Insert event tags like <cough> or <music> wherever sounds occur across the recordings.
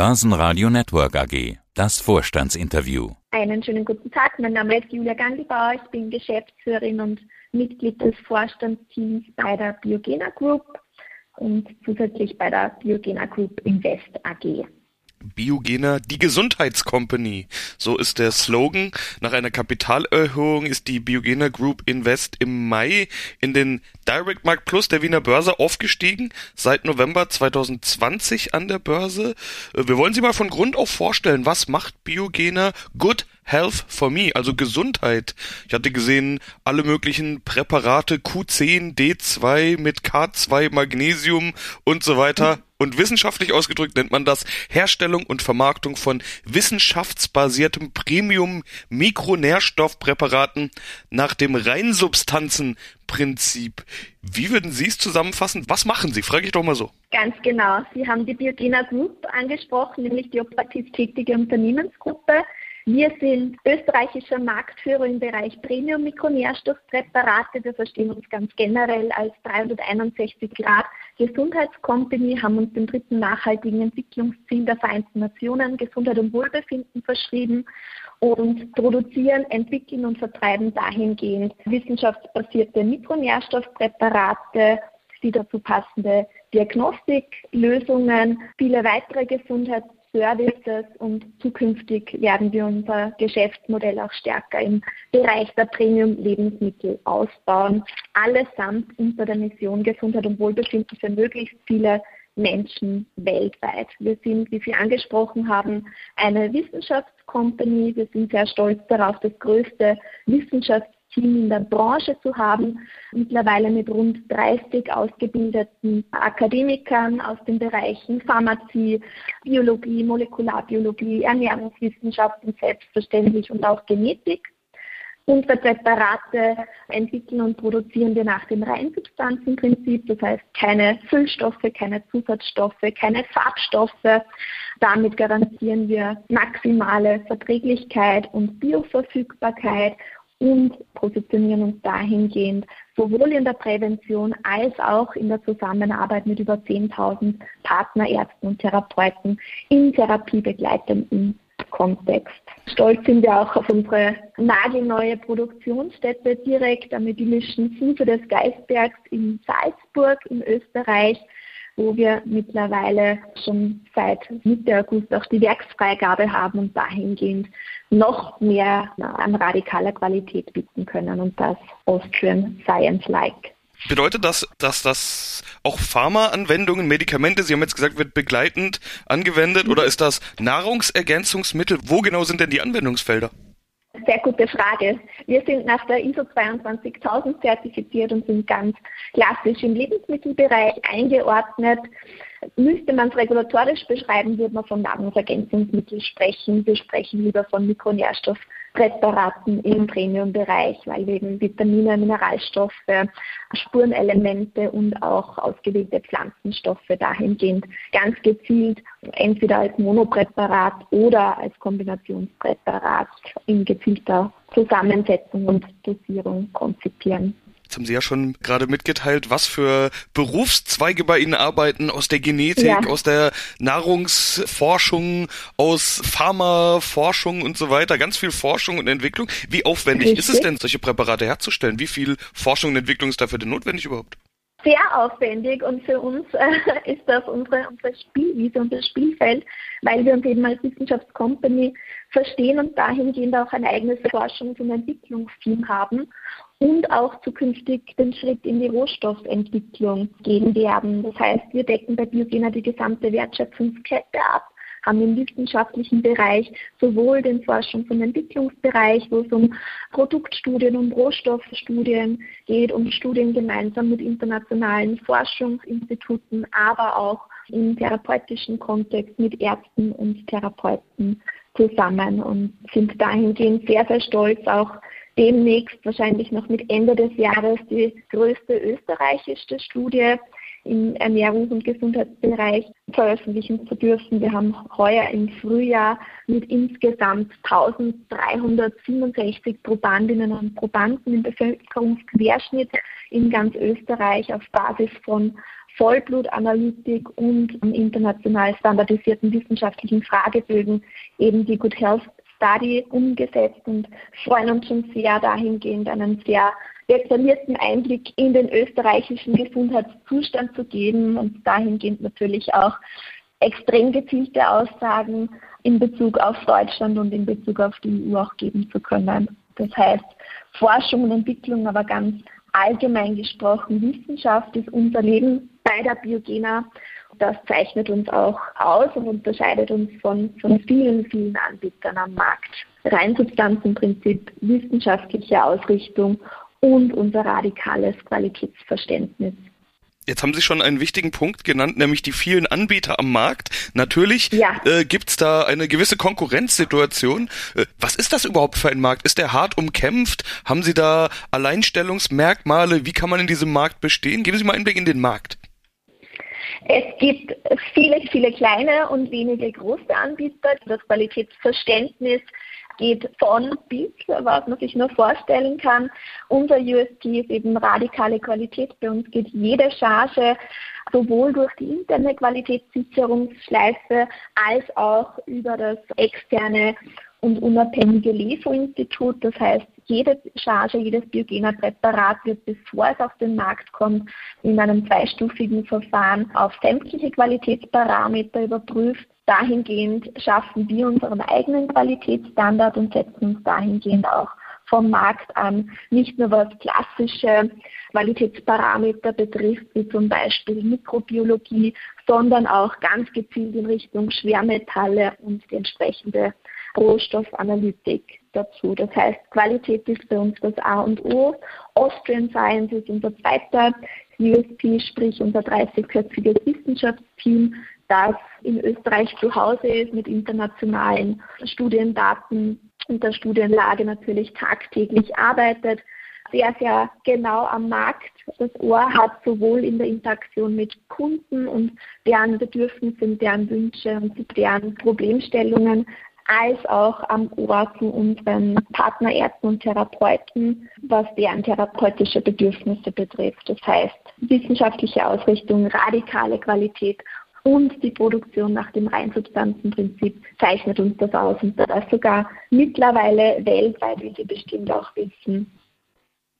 Börsenradio Network AG. Das Vorstandsinterview. Einen schönen guten Tag. Mein Name ist Julia Gangelbauer. Ich bin Geschäftsführerin und Mitglied des Vorstandsteams bei der Biogena Group und zusätzlich bei der Biogena Group Invest AG. Biogener die Gesundheitscompany. So ist der Slogan. Nach einer Kapitalerhöhung ist die Biogener Group Invest im Mai in den Direct Markt Plus der Wiener Börse aufgestiegen, seit November 2020 an der Börse. Äh, wir wollen Sie mal von Grund auf vorstellen, was macht Biogener Good Health for Me, also Gesundheit. Ich hatte gesehen, alle möglichen Präparate Q10, D2 mit K2 Magnesium und so weiter. Und wissenschaftlich ausgedrückt nennt man das Herstellung und Vermarktung von wissenschaftsbasiertem Premium-Mikronährstoffpräparaten nach dem Reinsubstanzenprinzip. Wie würden Sie es zusammenfassen? Was machen Sie? Frage ich doch mal so. Ganz genau. Sie haben die Biogena Group angesprochen, nämlich die operativ tätige Unternehmensgruppe. Wir sind österreichischer Marktführer im Bereich Premium-Mikronährstoffpräparate. Wir verstehen uns ganz generell als 361 Grad Gesundheitscompany, haben uns dem dritten nachhaltigen Entwicklungsziel der Vereinten Nationen Gesundheit und Wohlbefinden verschrieben und produzieren, entwickeln und vertreiben dahingehend wissenschaftsbasierte Mikronährstoffpräparate, die dazu passende Diagnostiklösungen, viele weitere Gesundheits Services und zukünftig werden wir unser Geschäftsmodell auch stärker im Bereich der Premium-Lebensmittel ausbauen. Allesamt unter der Mission Gesundheit und Wohlbefinden für möglichst viele Menschen weltweit. Wir sind, wie Sie angesprochen haben, eine Wissenschaftscompany. Wir sind sehr stolz darauf, das größte Wissenschafts Team in der Branche zu haben, mittlerweile mit rund 30 ausgebildeten Akademikern aus den Bereichen Pharmazie, Biologie, Molekularbiologie, Ernährungswissenschaften selbstverständlich und auch Genetik. Unsere Präparate entwickeln und produzieren wir nach dem Reinsubstanzenprinzip, das heißt keine Füllstoffe, keine Zusatzstoffe, keine Farbstoffe. Damit garantieren wir maximale Verträglichkeit und Bioverfügbarkeit und positionieren uns dahingehend sowohl in der Prävention als auch in der Zusammenarbeit mit über 10.000 Partnerärzten und Therapeuten im therapiebegleitenden Kontext. Stolz sind wir auch auf unsere nagelneue Produktionsstätte direkt am idylischen Fuße des Geistbergs in Salzburg in Österreich wo wir mittlerweile schon seit Mitte August auch die Werksfreigabe haben und dahingehend noch mehr an radikaler Qualität bieten können und das Austrian Science-like. Bedeutet das, dass das auch Pharmaanwendungen, Medikamente, Sie haben jetzt gesagt, wird begleitend angewendet mhm. oder ist das Nahrungsergänzungsmittel? Wo genau sind denn die Anwendungsfelder? Sehr gute Frage. Wir sind nach der ISO 22000 zertifiziert und sind ganz klassisch im Lebensmittelbereich eingeordnet. Müsste man es regulatorisch beschreiben, würde man von Nahrungsergänzungsmitteln sprechen. Wir sprechen lieber von Mikronährstoffpräparaten im Premium-Bereich, weil wir eben Vitamine, Mineralstoffe, Spurenelemente und auch ausgewählte Pflanzenstoffe dahingehend ganz gezielt entweder als Monopräparat oder als Kombinationspräparat in gezielter Zusammensetzung und Dosierung konzipieren. Jetzt haben Sie ja schon gerade mitgeteilt, was für Berufszweige bei Ihnen arbeiten, aus der Genetik, ja. aus der Nahrungsforschung, aus Pharmaforschung und so weiter. Ganz viel Forschung und Entwicklung. Wie aufwendig Richtig. ist es denn, solche Präparate herzustellen? Wie viel Forschung und Entwicklung ist dafür denn notwendig überhaupt? Sehr aufwendig und für uns <laughs> äh, ist das unsere, unsere Spielwiese, unser Spielfeld, weil wir uns eben als Wissenschaftscompany verstehen und dahingehend auch ein eigenes Forschungs- und Entwicklungsteam haben und auch zukünftig den Schritt in die Rohstoffentwicklung gehen werden. Das heißt, wir decken bei Biogena die gesamte Wertschöpfungskette ab, haben im wissenschaftlichen Bereich sowohl den Forschungs- und Entwicklungsbereich, wo es um Produktstudien und Rohstoffstudien geht, um Studien gemeinsam mit internationalen Forschungsinstituten, aber auch im therapeutischen Kontext mit Ärzten und Therapeuten zusammen und sind dahingehend sehr, sehr stolz, auch demnächst wahrscheinlich noch mit Ende des Jahres die größte österreichische Studie im Ernährungs- und Gesundheitsbereich veröffentlichen zu dürfen. Wir haben heuer im Frühjahr mit insgesamt 1367 Probandinnen und Probanden im Bevölkerungsquerschnitt in ganz Österreich auf Basis von Vollblutanalytik und international standardisierten wissenschaftlichen Fragebögen eben die Good Health Study umgesetzt und freuen uns schon sehr dahingehend einen sehr detaillierten Einblick in den österreichischen Gesundheitszustand zu geben und dahingehend natürlich auch extrem gezielte Aussagen in Bezug auf Deutschland und in Bezug auf die EU auch geben zu können. Das heißt, Forschung und Entwicklung, aber ganz allgemein gesprochen, Wissenschaft ist unser Leben bei der Biogena. Das zeichnet uns auch aus und unterscheidet uns von, von vielen, vielen Anbietern am Markt. Reinsubstanzenprinzip, wissenschaftliche Ausrichtung und unser radikales Qualitätsverständnis. Jetzt haben Sie schon einen wichtigen Punkt genannt, nämlich die vielen Anbieter am Markt. Natürlich ja. äh, gibt es da eine gewisse Konkurrenzsituation. Äh, was ist das überhaupt für ein Markt? Ist der hart umkämpft? Haben Sie da Alleinstellungsmerkmale? Wie kann man in diesem Markt bestehen? Geben Sie mal einen Blick in den Markt. Es gibt viele, viele kleine und wenige große Anbieter. Das Qualitätsverständnis geht von bis, was man sich nur vorstellen kann. Unser USP ist eben radikale Qualität. Bei uns geht jede Charge sowohl durch die interne Qualitätssicherungsschleife als auch über das externe und unabhängige LEFO-Institut. Das heißt, jede Charge, jedes biogener Präparat wird, bevor es auf den Markt kommt, in einem zweistufigen Verfahren auf sämtliche Qualitätsparameter überprüft dahingehend schaffen wir unseren eigenen Qualitätsstandard und setzen uns dahingehend auch vom Markt an, nicht nur was klassische Qualitätsparameter betrifft, wie zum Beispiel Mikrobiologie, sondern auch ganz gezielt in Richtung Schwermetalle und die entsprechende Rohstoffanalytik dazu. Das heißt, Qualität ist bei uns das A und O. Austrian Science ist unser zweiter USP, sprich unser 30-köpfiges Wissenschaftsteam, das in Österreich zu Hause ist mit internationalen Studiendaten und der Studienlage natürlich tagtäglich arbeitet, sehr, sehr genau am Markt das Ohr hat, sowohl in der Interaktion mit Kunden und deren Bedürfnisse, deren Wünsche und deren Problemstellungen, als auch am Ohr zu unseren Partnerärzten und Therapeuten, was deren therapeutische Bedürfnisse betrifft. Das heißt, wissenschaftliche Ausrichtung, radikale Qualität und die Produktion nach dem Reinsubstanzenprinzip zeichnet uns das aus und das sogar mittlerweile weltweit, wie Sie bestimmt auch wissen.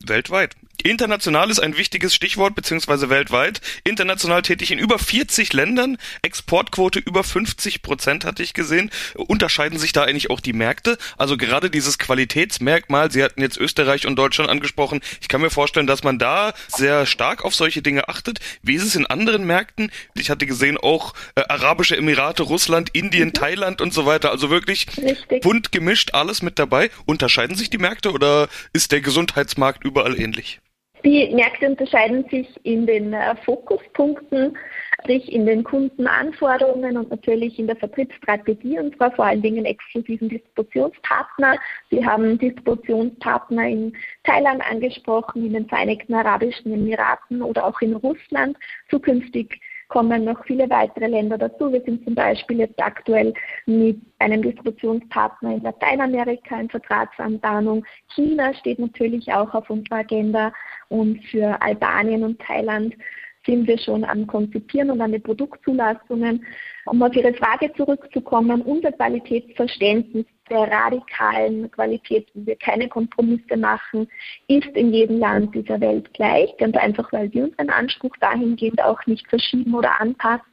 Weltweit. International ist ein wichtiges Stichwort, beziehungsweise weltweit. International tätig in über 40 Ländern. Exportquote über 50 Prozent hatte ich gesehen. Unterscheiden sich da eigentlich auch die Märkte? Also gerade dieses Qualitätsmerkmal, Sie hatten jetzt Österreich und Deutschland angesprochen. Ich kann mir vorstellen, dass man da sehr stark auf solche Dinge achtet. Wie ist es in anderen Märkten? Ich hatte gesehen auch äh, Arabische Emirate, Russland, Indien, mhm. Thailand und so weiter. Also wirklich Richtig. bunt gemischt, alles mit dabei. Unterscheiden sich die Märkte oder ist der Gesundheitsmarkt überall ähnlich? Die Märkte unterscheiden sich in den äh, Fokuspunkten, sprich in den Kundenanforderungen und natürlich in der Vertriebsstrategie und zwar vor allen Dingen exklusiven Distributionspartner. Sie haben Distributionspartner in Thailand angesprochen, in den Vereinigten Arabischen Emiraten oder auch in Russland. Zukünftig kommen noch viele weitere Länder dazu. Wir sind zum Beispiel jetzt aktuell mit einem Distributionspartner in Lateinamerika in Vertragsanbahnung. China steht natürlich auch auf unserer Agenda und für Albanien und Thailand sind wir schon am Konzipieren und an den Produktzulassungen. Um auf Ihre Frage zurückzukommen, unser Qualitätsverständnis der radikalen Qualität, wo wir keine Kompromisse machen, ist in jedem Land dieser Welt gleich. Ganz einfach, weil wir unseren Anspruch dahingehend auch nicht verschieben oder anpassen.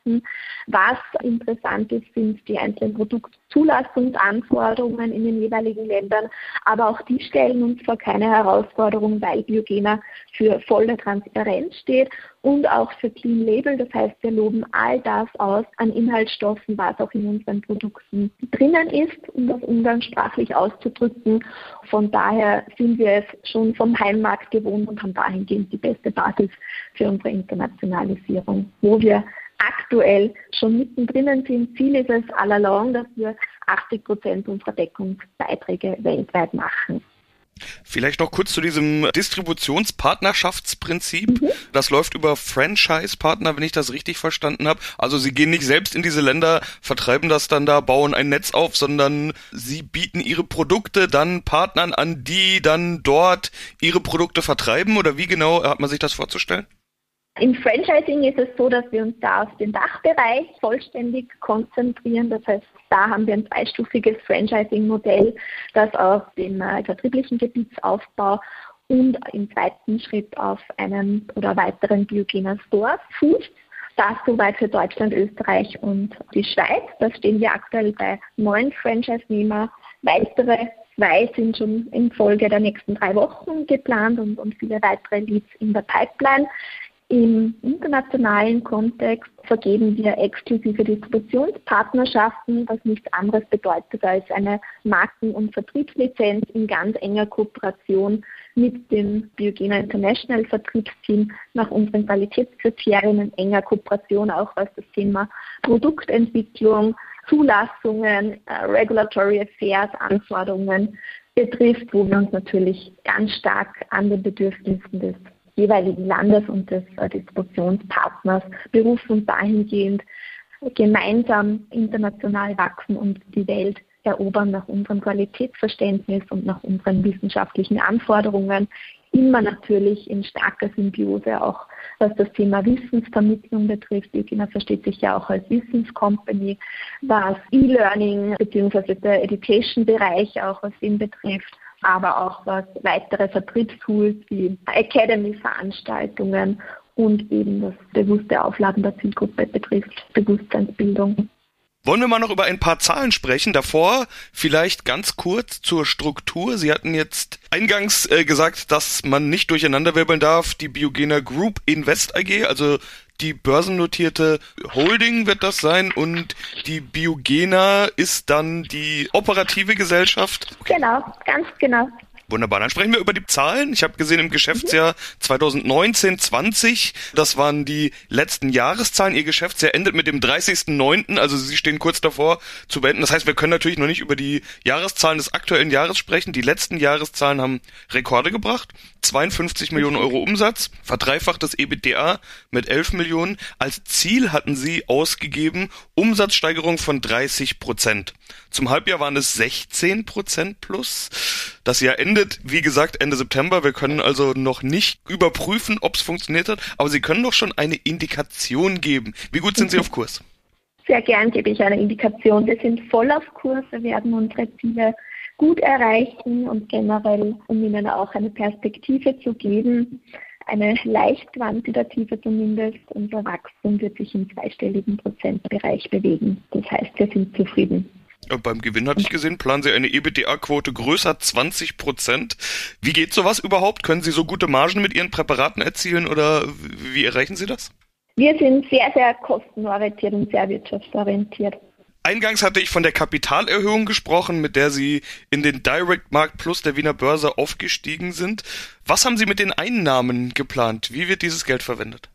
Was interessant ist, sind die einzelnen Produktzulassungsanforderungen in den jeweiligen Ländern. Aber auch die stellen uns vor keine Herausforderung, weil Biogena für volle Transparenz steht und auch für Clean Label. Das heißt, wir loben all das aus an Inhaltsstoffen, was auch in unseren Produkten drinnen ist, um das umgangssprachlich auszudrücken. Von daher sind wir es schon vom Heimmarkt gewohnt und haben dahingehend die beste Basis für unsere Internationalisierung, wo wir aktuell schon mittendrin sind. Ziel ist es all along, dass wir 80 Prozent unserer Deckungsbeiträge weltweit machen. Vielleicht noch kurz zu diesem Distributionspartnerschaftsprinzip. Mhm. Das läuft über Franchise-Partner, wenn ich das richtig verstanden habe. Also sie gehen nicht selbst in diese Länder, vertreiben das dann da, bauen ein Netz auf, sondern sie bieten ihre Produkte dann Partnern an, die dann dort ihre Produkte vertreiben. Oder wie genau hat man sich das vorzustellen? Im Franchising ist es so, dass wir uns da auf den Dachbereich vollständig konzentrieren. Das heißt, da haben wir ein zweistufiges Franchising-Modell, das auf dem äh, vertrieblichen Gebietsaufbau und im zweiten Schritt auf einen oder weiteren Biogener Store fußt. Das soweit für Deutschland, Österreich und die Schweiz. Da stehen wir aktuell bei neun Franchise-Nehmer. Weitere zwei sind schon in Folge der nächsten drei Wochen geplant und, und viele weitere Leads in der Pipeline. Im internationalen Kontext vergeben wir exklusive Distributionspartnerschaften, was nichts anderes bedeutet als eine Marken- und Vertriebslizenz in ganz enger Kooperation mit dem Biogena International Vertriebsteam nach unseren Qualitätskriterien in enger Kooperation auch was das Thema Produktentwicklung, Zulassungen, äh, Regulatory Affairs, Anforderungen betrifft, wo wir uns natürlich ganz stark an den Bedürfnissen des jeweiligen Landes und des äh, Distributionspartners berufen und dahingehend gemeinsam international wachsen und die Welt erobern nach unserem Qualitätsverständnis und nach unseren wissenschaftlichen Anforderungen. Immer natürlich in starker Symbiose, auch was das Thema Wissensvermittlung betrifft. Biochina versteht sich ja auch als Wissenscompany, was E-Learning bzw. der Education-Bereich auch was den betrifft aber auch was weitere Vertriebstools wie Academy-Veranstaltungen und eben das bewusste Aufladen der Zielgruppe betrifft, Bewusstseinsbildung. Wollen wir mal noch über ein paar Zahlen sprechen? Davor vielleicht ganz kurz zur Struktur. Sie hatten jetzt eingangs äh, gesagt, dass man nicht durcheinanderwirbeln darf. Die Biogena Group Invest AG, also die börsennotierte Holding wird das sein und die Biogena ist dann die operative Gesellschaft. Genau, ganz genau. Wunderbar, dann sprechen wir über die Zahlen. Ich habe gesehen im Geschäftsjahr 2019, 20, das waren die letzten Jahreszahlen. Ihr Geschäftsjahr endet mit dem 30.09., also Sie stehen kurz davor zu beenden. Das heißt, wir können natürlich noch nicht über die Jahreszahlen des aktuellen Jahres sprechen. Die letzten Jahreszahlen haben Rekorde gebracht. 52 Millionen Euro Umsatz, verdreifachtes EBITDA mit 11 Millionen. Als Ziel hatten Sie ausgegeben Umsatzsteigerung von 30 Prozent. Zum Halbjahr waren es 16 Prozent plus. Das Jahr endet, wie gesagt, Ende September. Wir können also noch nicht überprüfen, ob es funktioniert hat, aber Sie können doch schon eine Indikation geben. Wie gut sind Sie auf Kurs? Sehr gern gebe ich eine Indikation. Wir sind voll auf Kurs. Wir werden unsere Ziele gut erreichen und generell, um Ihnen auch eine Perspektive zu geben, eine leicht quantitative zumindest, unser Wachstum wird sich im zweistelligen Prozentbereich bewegen. Das heißt, wir sind zufrieden. Und beim Gewinn hatte ich gesehen, planen Sie eine EBITDA-Quote größer 20 Prozent. Wie geht sowas überhaupt? Können Sie so gute Margen mit Ihren Präparaten erzielen oder wie erreichen Sie das? Wir sind sehr, sehr kostenorientiert und sehr wirtschaftsorientiert. Eingangs hatte ich von der Kapitalerhöhung gesprochen, mit der Sie in den Direct Markt Plus der Wiener Börse aufgestiegen sind. Was haben Sie mit den Einnahmen geplant? Wie wird dieses Geld verwendet?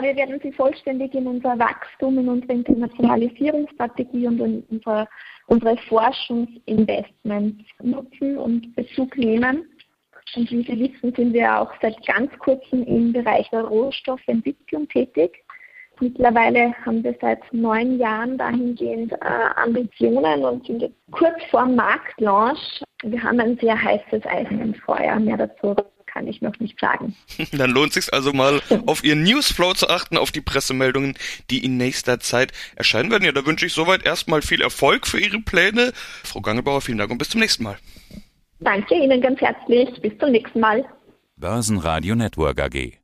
Wir werden sie vollständig in unser Wachstum, in unsere Internationalisierungsstrategie und in unsere, unsere Forschungsinvestments nutzen und Bezug nehmen. Und wie Sie wissen, sind wir auch seit ganz kurzem im Bereich der Rohstoffentwicklung tätig. Mittlerweile haben wir seit neun Jahren dahingehend äh, Ambitionen und sind jetzt kurz vor Marktlaunch. Wir haben ein sehr heißes Eisen im Feuer. Mehr dazu kann ich noch nicht sagen. <laughs> Dann lohnt sich also mal auf Ihren Newsflow zu achten, auf die Pressemeldungen, die in nächster Zeit erscheinen werden. Ja, da wünsche ich soweit erstmal viel Erfolg für Ihre Pläne. Frau Gangebauer, vielen Dank und bis zum nächsten Mal. Danke Ihnen ganz herzlich. Bis zum nächsten Mal. Börsenradio Network AG.